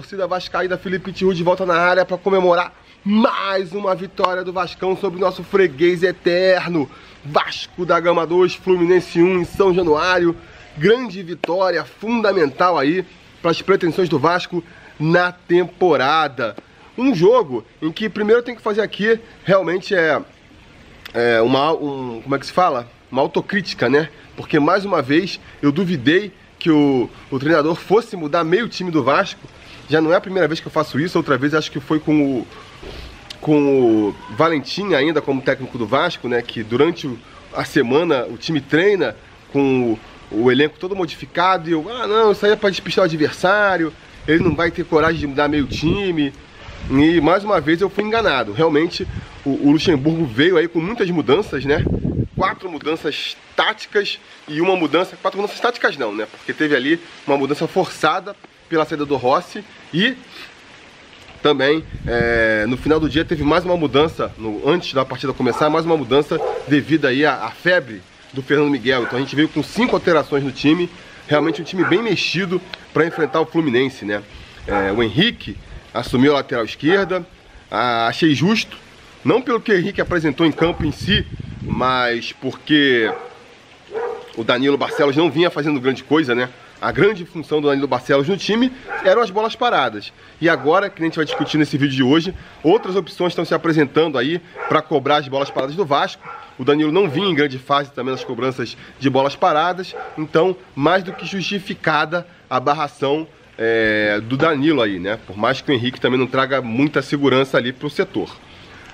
Torcida vascaída, Felipe Tiru de volta na área para comemorar mais uma vitória do Vascão sobre o nosso freguês eterno. Vasco da Gama 2, Fluminense 1 em São Januário. Grande vitória, fundamental aí para as pretensões do Vasco na temporada. Um jogo em que primeiro tem que fazer aqui realmente é, é uma, um, como é que se fala? Uma autocrítica, né? Porque mais uma vez eu duvidei que o, o treinador fosse mudar meio time do Vasco. Já não é a primeira vez que eu faço isso, outra vez acho que foi com o, com o Valentim ainda como técnico do Vasco, né? Que durante a semana o time treina com o, o elenco todo modificado e eu, ah não, isso aí é para despistar o adversário, ele não vai ter coragem de mudar meio time. E mais uma vez eu fui enganado. Realmente o, o Luxemburgo veio aí com muitas mudanças, né? Quatro mudanças táticas e uma mudança. Quatro mudanças táticas não, né? Porque teve ali uma mudança forçada pela saída do Rossi e também é, no final do dia teve mais uma mudança, no, antes da partida começar, mais uma mudança devido aí à, à, febre do Fernando Miguel. Então a gente veio com cinco alterações no time, realmente um time bem mexido para enfrentar o Fluminense, né? É, o Henrique assumiu a lateral esquerda, ah, achei justo, não pelo que o Henrique apresentou em campo em si, mas porque o Danilo Barcelos não vinha fazendo grande coisa, né? A grande função do Danilo Barcelos no time eram as bolas paradas. E agora, que a gente vai discutir nesse vídeo de hoje, outras opções estão se apresentando aí para cobrar as bolas paradas do Vasco. O Danilo não vinha em grande fase também nas cobranças de bolas paradas, então mais do que justificada a barração é, do Danilo aí, né? Por mais que o Henrique também não traga muita segurança ali para o setor.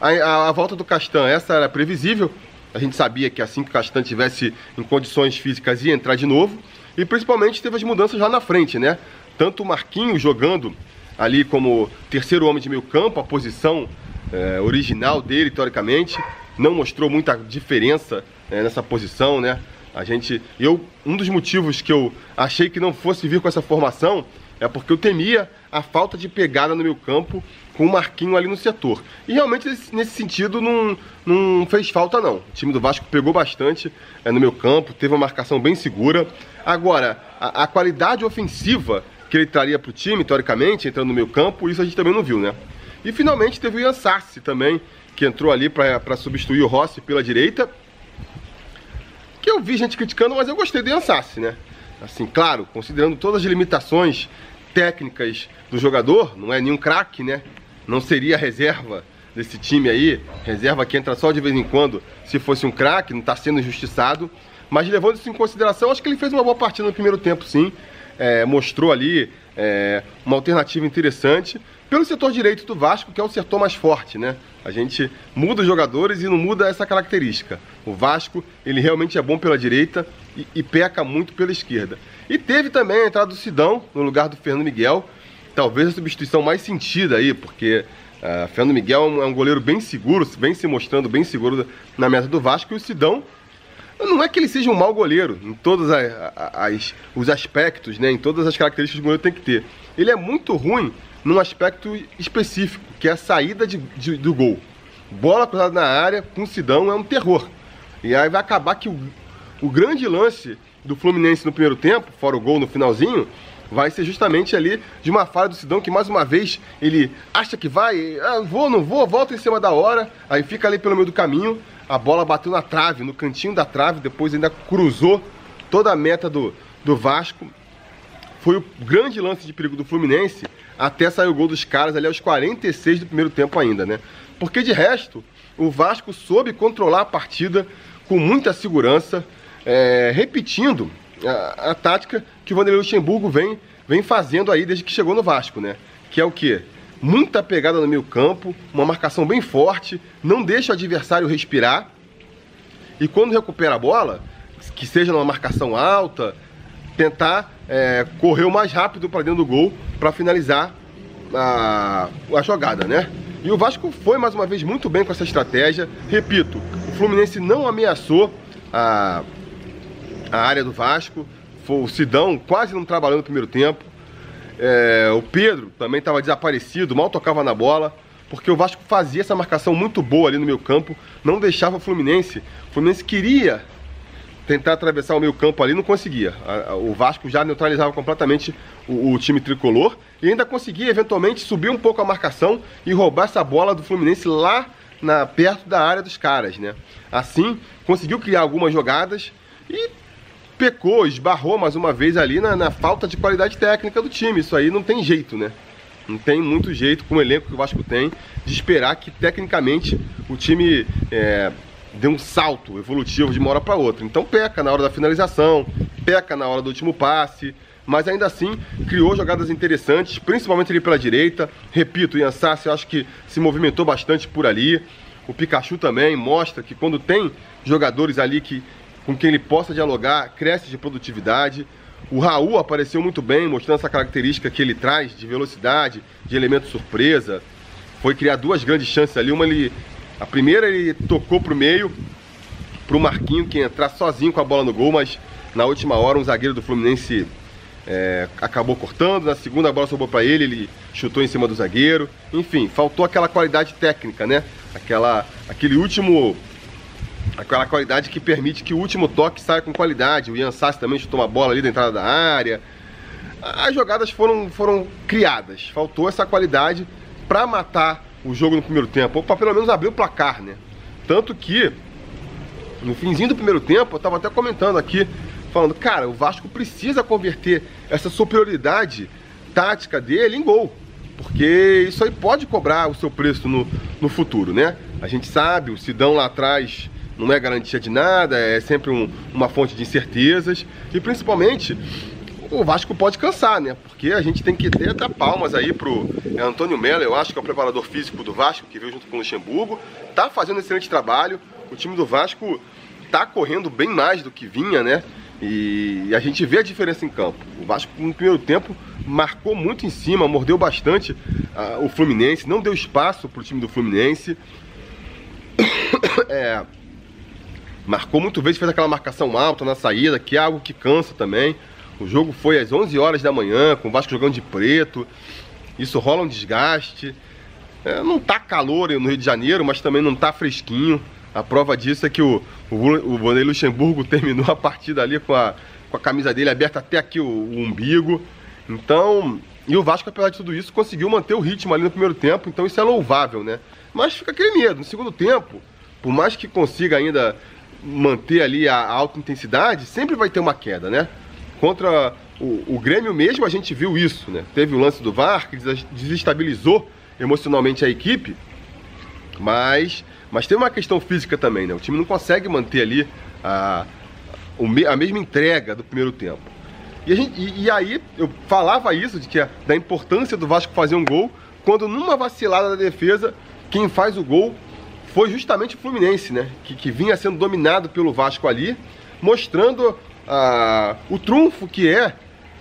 A, a, a, volta do Castan, essa era previsível. A gente sabia que assim que o Castan tivesse em condições físicas ia entrar de novo. E principalmente teve as mudanças lá na frente, né? Tanto o Marquinhos jogando ali como terceiro homem de meio campo, a posição é, original dele, teoricamente, não mostrou muita diferença é, nessa posição, né? A gente, eu, um dos motivos que eu achei que não fosse vir com essa formação é porque eu temia a falta de pegada no meu campo com o Marquinho ali no setor. E realmente nesse sentido não, não fez falta não. O time do Vasco pegou bastante é, no meu campo, teve uma marcação bem segura. Agora, a, a qualidade ofensiva que ele traria para o time, teoricamente, entrando no meu campo, isso a gente também não viu, né? E finalmente teve o Ian também, que entrou ali para substituir o Rossi pela direita. Que eu vi gente criticando, mas eu gostei do Ian né? Assim, claro, considerando todas as limitações técnicas do jogador, não é nenhum craque, né? Não seria reserva desse time aí, reserva que entra só de vez em quando, se fosse um craque, não está sendo injustiçado. Mas levando isso em consideração, acho que ele fez uma boa partida no primeiro tempo, sim. É, mostrou ali é, uma alternativa interessante pelo setor direito do Vasco, que é o setor mais forte, né? A gente muda os jogadores e não muda essa característica. O Vasco, ele realmente é bom pela direita e, e peca muito pela esquerda. E teve também a entrada do Sidão no lugar do Fernando Miguel, talvez a substituição mais sentida aí, porque uh, Fernando Miguel é um goleiro bem seguro, vem se mostrando bem seguro na meta do Vasco, e o Sidão não é que ele seja um mau goleiro em todos as, as, os aspectos, né, em todas as características que o goleiro tem que ter. Ele é muito ruim num aspecto específico, que é a saída de, de, do gol. Bola cruzada na área com o Sidão é um terror. E aí vai acabar que o, o grande lance do Fluminense no primeiro tempo, fora o gol no finalzinho, vai ser justamente ali de uma falha do Sidão que mais uma vez ele acha que vai, ah, vou, não vou, volta em cima da hora, aí fica ali pelo meio do caminho, a bola bateu na trave, no cantinho da trave, depois ainda cruzou toda a meta do, do Vasco. Foi o grande lance de perigo do Fluminense, até sair o gol dos caras ali aos 46 do primeiro tempo ainda, né? Porque de resto, o Vasco soube controlar a partida com muita segurança, é, repetindo a, a, tática que o Vanderlei Luxemburgo vem, vem fazendo aí desde que chegou no Vasco, né? Que é o quê? Muita pegada no meio campo, uma marcação bem forte, não deixa o adversário respirar. E quando recupera a bola, que seja numa marcação alta, tentar é, correr o mais rápido para dentro do gol para finalizar a, a jogada, né? E o Vasco foi mais uma vez muito bem com essa estratégia. Repito, o Fluminense não ameaçou a, a área do Vasco. Foi o Sidão quase não trabalhando no primeiro tempo. É, o Pedro também estava desaparecido, mal tocava na bola. Porque o Vasco fazia essa marcação muito boa ali no meu campo, não deixava o Fluminense. O Fluminense queria tentar atravessar o meio campo ali, não conseguia. O Vasco já neutralizava completamente o, o, time tricolor e ainda conseguia eventualmente subir um pouco a marcação e roubar essa bola do Fluminense lá na, perto da área dos caras, né? Assim, conseguiu criar algumas jogadas e pecou, esbarrou mais uma vez ali na, na falta de qualidade técnica do time. Isso aí não tem jeito, né? Não tem muito jeito, com o elenco que o Vasco tem, de esperar que tecnicamente o time é, dê um salto evolutivo de uma hora para outra. Então peca na hora da finalização, peca na hora do último passe, mas ainda assim criou jogadas interessantes, principalmente ali pela direita. Repito, o Ian Sassi eu acho que se movimentou bastante por ali. O Pikachu também mostra que quando tem jogadores ali que, com quem ele possa dialogar, cresce de produtividade. O Raul apareceu muito bem, mostrando essa característica que ele traz de velocidade, de elemento surpresa. Foi criar duas grandes chances ali. Uma ele, a primeira ele tocou para o meio, para o Marquinho que ia entrar sozinho com a bola no gol, mas na última hora um zagueiro do Fluminense é, acabou cortando. Na segunda a bola sobrou para ele, ele chutou em cima do zagueiro. Enfim, faltou aquela qualidade técnica, né? Aquela, aquele último aquela qualidade que permite que o último toque saia com qualidade. O Ian Sassi também chutou uma bola ali da entrada da área. As jogadas foram, foram criadas. Faltou essa qualidade para matar o jogo no primeiro tempo, ou para pelo menos abrir o placar, né? Tanto que no finzinho do primeiro tempo, eu estava até comentando aqui, falando, cara, o Vasco precisa converter essa superioridade tática dele em gol. Porque isso aí pode cobrar o seu preço no, no futuro, né? A gente sabe, o Sidão lá atrás não é garantia de nada, é sempre um, uma fonte de incertezas. E principalmente, o Vasco pode cansar, né? Porque a gente tem que ter até palmas aí pro é, Antônio Mello, eu acho que é o preparador físico do Vasco, que veio junto com o Luxemburgo. Tá fazendo excelente trabalho. O time do Vasco tá correndo bem mais do que vinha, né? E a gente vê a diferença em campo. O Vasco, no primeiro tempo, marcou muito em cima, mordeu bastante uh, o Fluminense, não deu espaço pro time do Fluminense. é, marcou muito vezes, fez aquela marcação alta na saída, que é algo que cansa também. O jogo foi às 11 horas da manhã, com o Vasco jogando de preto. Isso rola um desgaste. É, não tá calor no Rio de Janeiro, mas também não tá fresquinho. A prova disso é que o, o, o Vanderlei Luxemburgo terminou a partida ali com a, com a camisa dele aberta até aqui o, o umbigo. Então, e o Vasco, apesar de tudo isso, conseguiu manter o ritmo ali no primeiro tempo, então isso é louvável, né? Mas fica aquele medo, no segundo tempo, por mais que consiga ainda manter ali a alta intensidade, sempre vai ter uma queda, né? Contra o, o Grêmio mesmo a gente viu isso, né? Teve o lance do VAR que desestabilizou emocionalmente a equipe, mas, mas tem uma questão física também, né? O time não consegue manter ali a, a mesma entrega do primeiro tempo. E, gente, e, e, aí eu falava isso, de que da importância do Vasco fazer um gol, quando numa vacilada da defesa, quem faz o gol foi justamente o Fluminense, né? Que, que vinha sendo dominado pelo Vasco ali, mostrando ah, o trunfo que é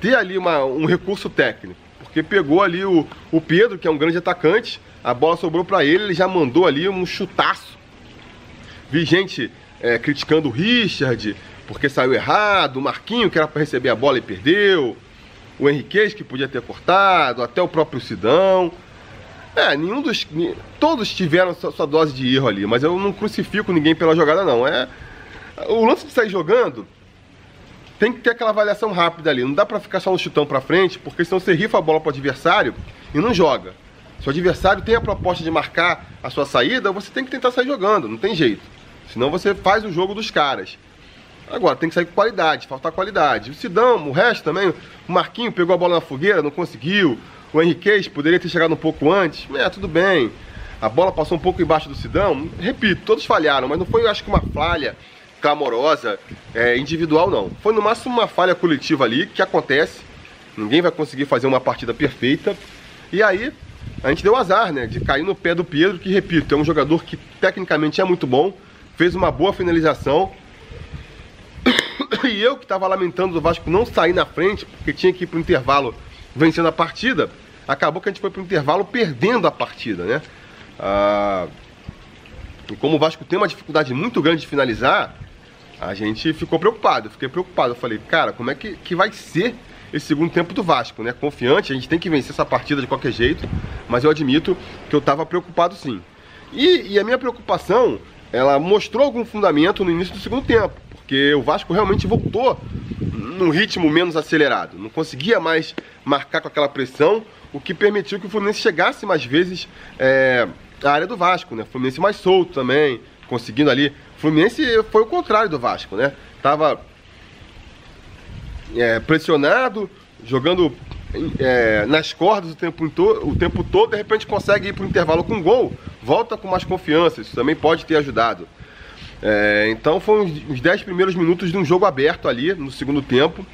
ter ali uma, um recurso técnico. Porque pegou ali o, o Pedro, que é um grande atacante, a bola sobrou para ele, ele já mandou ali um chutaço. Vi gente é, criticando o Richard, porque saiu errado, o Marquinho, que era para receber a bola e perdeu, o Henriquez, que podia ter cortado, até o próprio Sidão. É, nenhum dos. Todos tiveram sua, sua, dose de erro ali, mas eu não crucifico ninguém pela jogada, não. É. O lance de sair jogando tem que ter aquela avaliação rápida ali. Não dá pra ficar só no chutão pra frente, porque senão você rifa a bola pro adversário e não joga. Se o adversário tem a proposta de marcar a sua saída, você tem que tentar sair jogando, não tem jeito. Senão você faz o jogo dos caras. Agora, tem que sair com qualidade, faltar qualidade. O Sidão, o resto também, o Marquinho pegou a bola na fogueira, não conseguiu. O Henriquez poderia ter chegado um pouco antes. É, tudo bem. A bola passou um pouco embaixo do Sidão. Repito, todos falharam, mas não foi, eu acho que uma falha clamorosa é, individual, não. Foi no máximo uma falha coletiva ali, que acontece. Ninguém vai conseguir fazer uma partida perfeita. E aí, a gente deu azar, né? De cair no pé do Pedro, que, repito, é um jogador que tecnicamente é muito bom. Fez uma boa finalização. E eu que estava lamentando do Vasco não sair na frente, porque tinha que ir para o intervalo vencendo a partida acabou que a gente foi para o intervalo perdendo a partida, né? Ah, e como o Vasco tem uma dificuldade muito grande de finalizar, a gente ficou preocupado. Fiquei preocupado. Eu falei, cara, como é que, que vai ser esse segundo tempo do Vasco, né? Confiante, a gente tem que vencer essa partida de qualquer jeito, mas eu admito que eu estava preocupado sim. E, e, a minha preocupação, ela mostrou algum fundamento no início do segundo tempo, porque o Vasco realmente voltou num ritmo menos acelerado, não conseguia mais marcar com aquela pressão, o que permitiu que o Fluminense chegasse mais vezes é, à área do Vasco, né? O Fluminense mais solto também, conseguindo ali. O Fluminense foi o contrário do Vasco, né? Tava é, pressionado, jogando é, nas cordas o tempo, o tempo todo, de repente consegue ir para o intervalo com gol, volta com mais confiança, isso também pode ter ajudado. É, então foram os 10 primeiros minutos de um jogo aberto ali no segundo tempo,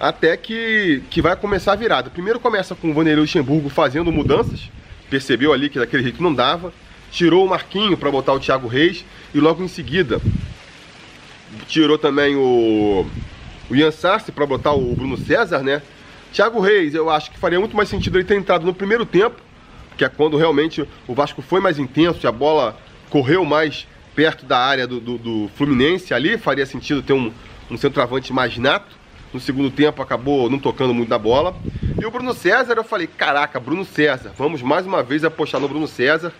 até que, que vai começar a virada. Primeiro começa com o Vanderlei Luxemburgo fazendo mudanças, percebeu ali que daquele jeito não dava, tirou o Marquinho para botar o Thiago Reis e logo em seguida tirou também o, o Ian Sarce para botar o Bruno César, né? Thiago Reis, eu acho que faria muito mais sentido ele ter entrado no primeiro tempo, que é quando realmente o Vasco foi mais intenso e a bola correu mais perto da área do, do, do Fluminense ali, faria sentido ter um, um centroavante mais nato. No segundo tempo acabou não tocando muito na bola. E o Bruno César, eu falei, caraca, Bruno César, vamos mais uma vez apostar no Bruno César.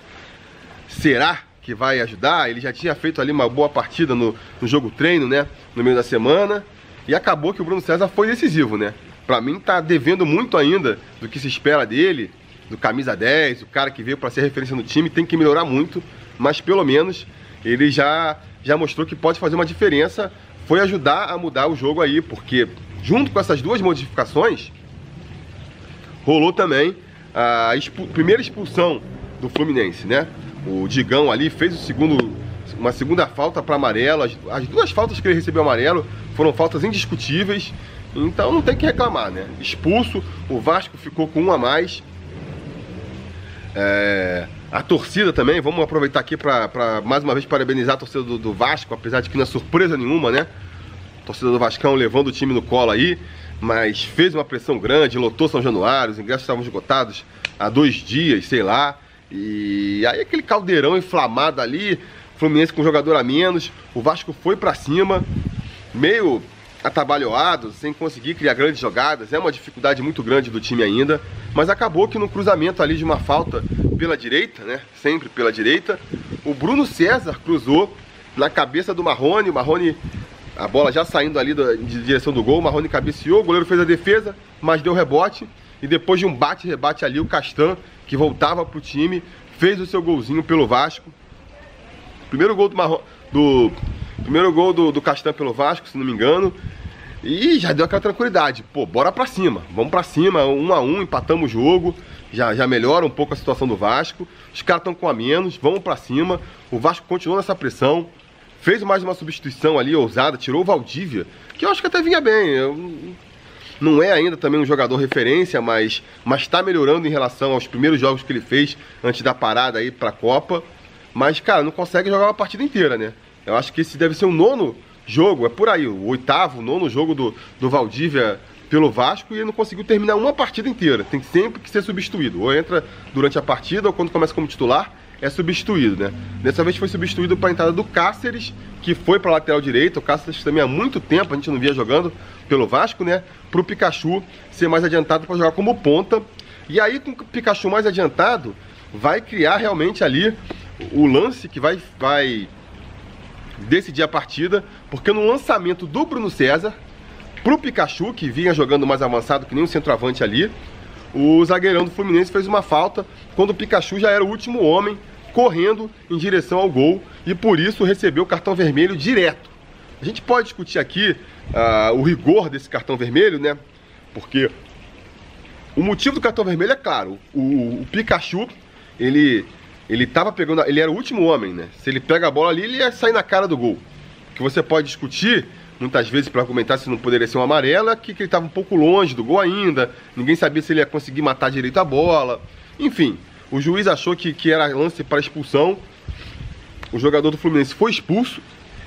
Será que vai ajudar? Ele já tinha feito ali uma boa partida no, no jogo treino, né? No meio da semana. E acabou que o Bruno César foi decisivo, né? Pra mim tá devendo muito ainda do que se espera dele, do camisa 10, o cara que veio para ser referência no time, tem que melhorar muito, mas pelo menos ele já, já mostrou que pode fazer uma diferença, foi ajudar a mudar o jogo aí, porque junto com essas duas modificações, rolou também a expu primeira expulsão do Fluminense, né? O Digão ali fez o segundo, uma segunda falta para amarelo, as, as duas faltas que ele recebeu amarelo foram faltas indiscutíveis, então não tem que reclamar, né? Expulso, o Vasco ficou com um a mais. É, a torcida também, vamos aproveitar aqui para mais uma vez parabenizar a torcida do, do, Vasco, apesar de que não é surpresa nenhuma, né? Torcida do Vascão levando o time no colo aí, mas fez uma pressão grande, lotou São Januário, os ingressos estavam esgotados há dois dias, sei lá. E aí aquele caldeirão inflamado ali, Fluminense com jogador a menos, o Vasco foi para cima, meio atabalhoado, sem conseguir criar grandes jogadas, é uma dificuldade muito grande do time ainda, mas acabou que no cruzamento ali de uma falta pela direita, né, sempre pela direita, o Bruno César cruzou na cabeça do Marrone, o Marrone, a bola já saindo ali de direção do gol, o Marrone cabeceou, o goleiro fez a defesa, mas deu rebote, e depois de um bate-rebate ali, o Castan, que voltava pro time, fez o seu golzinho pelo Vasco, primeiro gol do Marrone, do Primeiro gol do, do Castan pelo Vasco, se não me engano. E já deu aquela tranquilidade. Pô, bora pra cima. Vamos pra cima, um a um, empatamos o jogo. Já, já melhora um pouco a situação do Vasco. Os caras estão com a menos, vamos pra cima. O Vasco continuou nessa pressão. Fez mais uma substituição ali, ousada, tirou o Valdívia, que eu acho que até vinha bem. Eu, não é ainda também um jogador referência, mas está melhorando em relação aos primeiros jogos que ele fez antes da parada aí pra Copa. Mas, cara, não consegue jogar uma partida inteira, né? Eu acho que esse deve ser o nono jogo, é por aí, o oitavo, nono jogo do, do Valdívia pelo Vasco e ele não conseguiu terminar uma partida inteira. Tem sempre que ser substituído. Ou entra durante a partida ou quando começa como titular, é substituído, né? Dessa vez foi substituído para a entrada do Cáceres, que foi para a lateral direita. O Cáceres também há muito tempo a gente não via jogando pelo Vasco, né? Para o Pikachu ser mais adiantado para jogar como ponta. E aí, com o Pikachu mais adiantado, vai criar realmente ali o lance que vai, vai decidir a partida, porque no lançamento do Bruno César, pro Pikachu, que vinha jogando mais avançado que nem um centroavante ali, o zagueirão do Fluminense fez uma falta quando o Pikachu já era o último homem correndo em direção ao gol e por isso recebeu o cartão vermelho direto. A gente pode discutir aqui uh, o rigor desse cartão vermelho, né? Porque o motivo do cartão vermelho é claro. O, o Pikachu, ele ele tava pegando, ele era o último homem, né? Se ele pega a bola ali, ele ia sair na cara do gol. Que você pode discutir, muitas vezes para argumentar se não poderia ser um amarelo, é que, que ele estava um pouco longe do gol ainda, ninguém sabia se ele ia conseguir matar direito a bola. Enfim, o juiz achou que, que era lance para expulsão. O jogador do Fluminense foi expulso.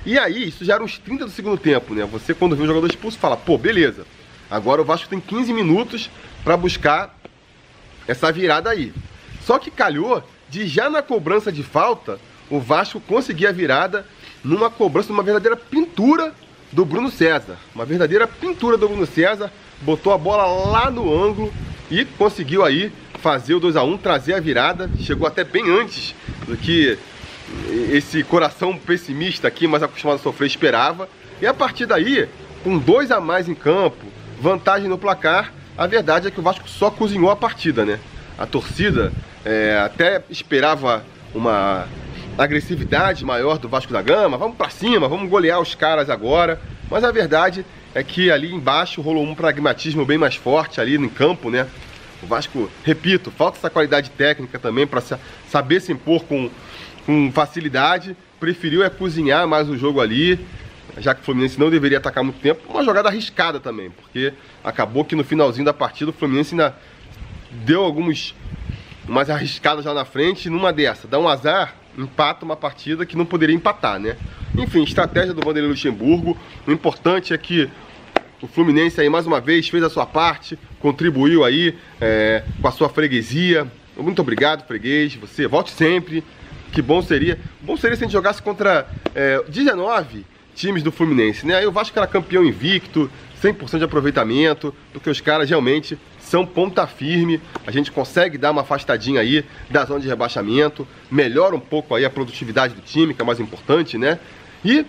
E aí, isso já era uns 30 do segundo tempo, né? Você quando vê o jogador expulso fala, pô, beleza. Agora o Vasco tem 15 minutos para buscar essa virada aí. Só que calhou de já na cobrança de falta, o Vasco conseguir a virada numa cobrança, numa verdadeira pintura do Bruno César. Uma verdadeira pintura do Bruno César, botou a bola lá no ângulo e conseguiu aí fazer o 2 a 1 trazer a virada. Chegou até bem antes do que esse coração pessimista aqui, mas acostumado a sofrer, esperava. E a partir daí, com dois a mais em campo, vantagem no placar, a verdade é que o Vasco só cozinhou a partida, né? A torcida é, até esperava uma agressividade maior do Vasco da Gama, vamos para cima, vamos golear os caras agora. Mas a verdade é que ali embaixo rolou um pragmatismo bem mais forte ali no campo, né? O Vasco, repito, falta essa qualidade técnica também para saber se impor com, com facilidade. Preferiu é cozinhar mais o jogo ali, já que o Fluminense não deveria atacar muito tempo. Uma jogada arriscada também, porque acabou que no finalzinho da partida o Fluminense ainda deu alguns umas arriscadas lá na frente. Numa dessa, dá um azar, empata uma partida que não poderia empatar, né? Enfim, estratégia do Vanderlei Luxemburgo. O importante é que o Fluminense aí mais uma vez fez a sua parte, contribuiu aí é, com a sua freguesia. Muito obrigado, freguês. Você volte sempre. Que bom seria. Bom seria se a gente jogasse contra é, 19 times do Fluminense, né? Aí o Vasco era campeão invicto, 100% de aproveitamento, porque os caras realmente são ponta firme, a gente consegue dar uma afastadinha aí da zona de rebaixamento, melhora um pouco aí a produtividade do time, que é mais importante, né? E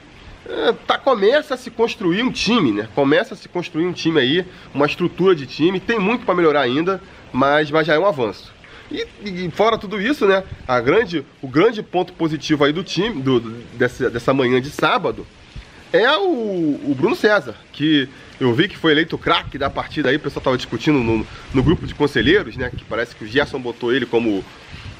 é, tá, começa a se construir um time, né? Começa a se construir um time aí, uma estrutura de time, tem muito para melhorar ainda, mas, mas já é um avanço. E, e, fora tudo isso, né? A grande, o grande ponto positivo aí do time, do, dessa, dessa manhã de sábado, é o, o Bruno César, que eu vi que foi eleito craque da partida aí, o pessoal estava discutindo no, no, grupo de conselheiros, né? Que parece que o Gerson botou ele como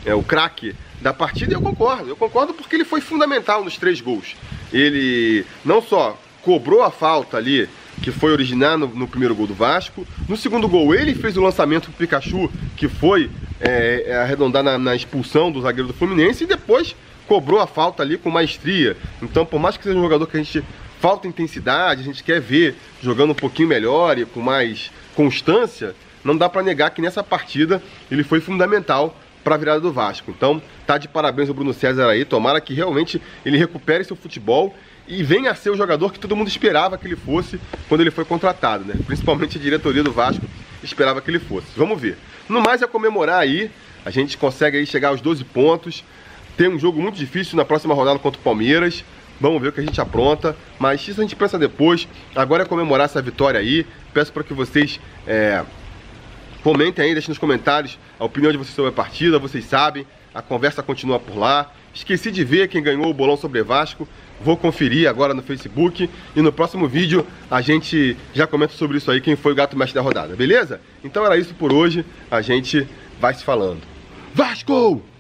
é, o craque da partida e eu concordo. Eu concordo porque ele foi fundamental nos três gols. Ele não só cobrou a falta ali, que foi originar no, no primeiro gol do Vasco. No segundo gol, ele fez o lançamento pro Pikachu, que foi é, é arredondar na, na expulsão do zagueiro do Fluminense. E depois cobrou a falta ali com maestria. Então, por mais que seja um jogador que a gente falta intensidade, a gente quer ver jogando um pouquinho melhor e com mais constância, não dá para negar que nessa partida ele foi fundamental para a virada do Vasco. Então, tá de parabéns o Bruno César aí, tomara que realmente ele recupere seu futebol e venha a ser o jogador que todo mundo esperava que ele fosse quando ele foi contratado, né? Principalmente a diretoria do Vasco esperava que ele fosse. Vamos ver. No mais é comemorar aí, a gente consegue aí chegar aos 12 pontos. Tem um jogo muito difícil na próxima rodada contra o Palmeiras. Vamos ver o que a gente apronta, mas isso a gente pensa depois. Agora é comemorar essa vitória aí. Peço para que vocês é, comentem aí, deixem nos comentários a opinião de vocês sobre a partida. Vocês sabem, a conversa continua por lá. Esqueci de ver quem ganhou o bolão sobre Vasco. Vou conferir agora no Facebook e no próximo vídeo a gente já comenta sobre isso aí, quem foi o gato mestre da rodada, beleza? Então era isso por hoje, a gente vai se falando. Vasco!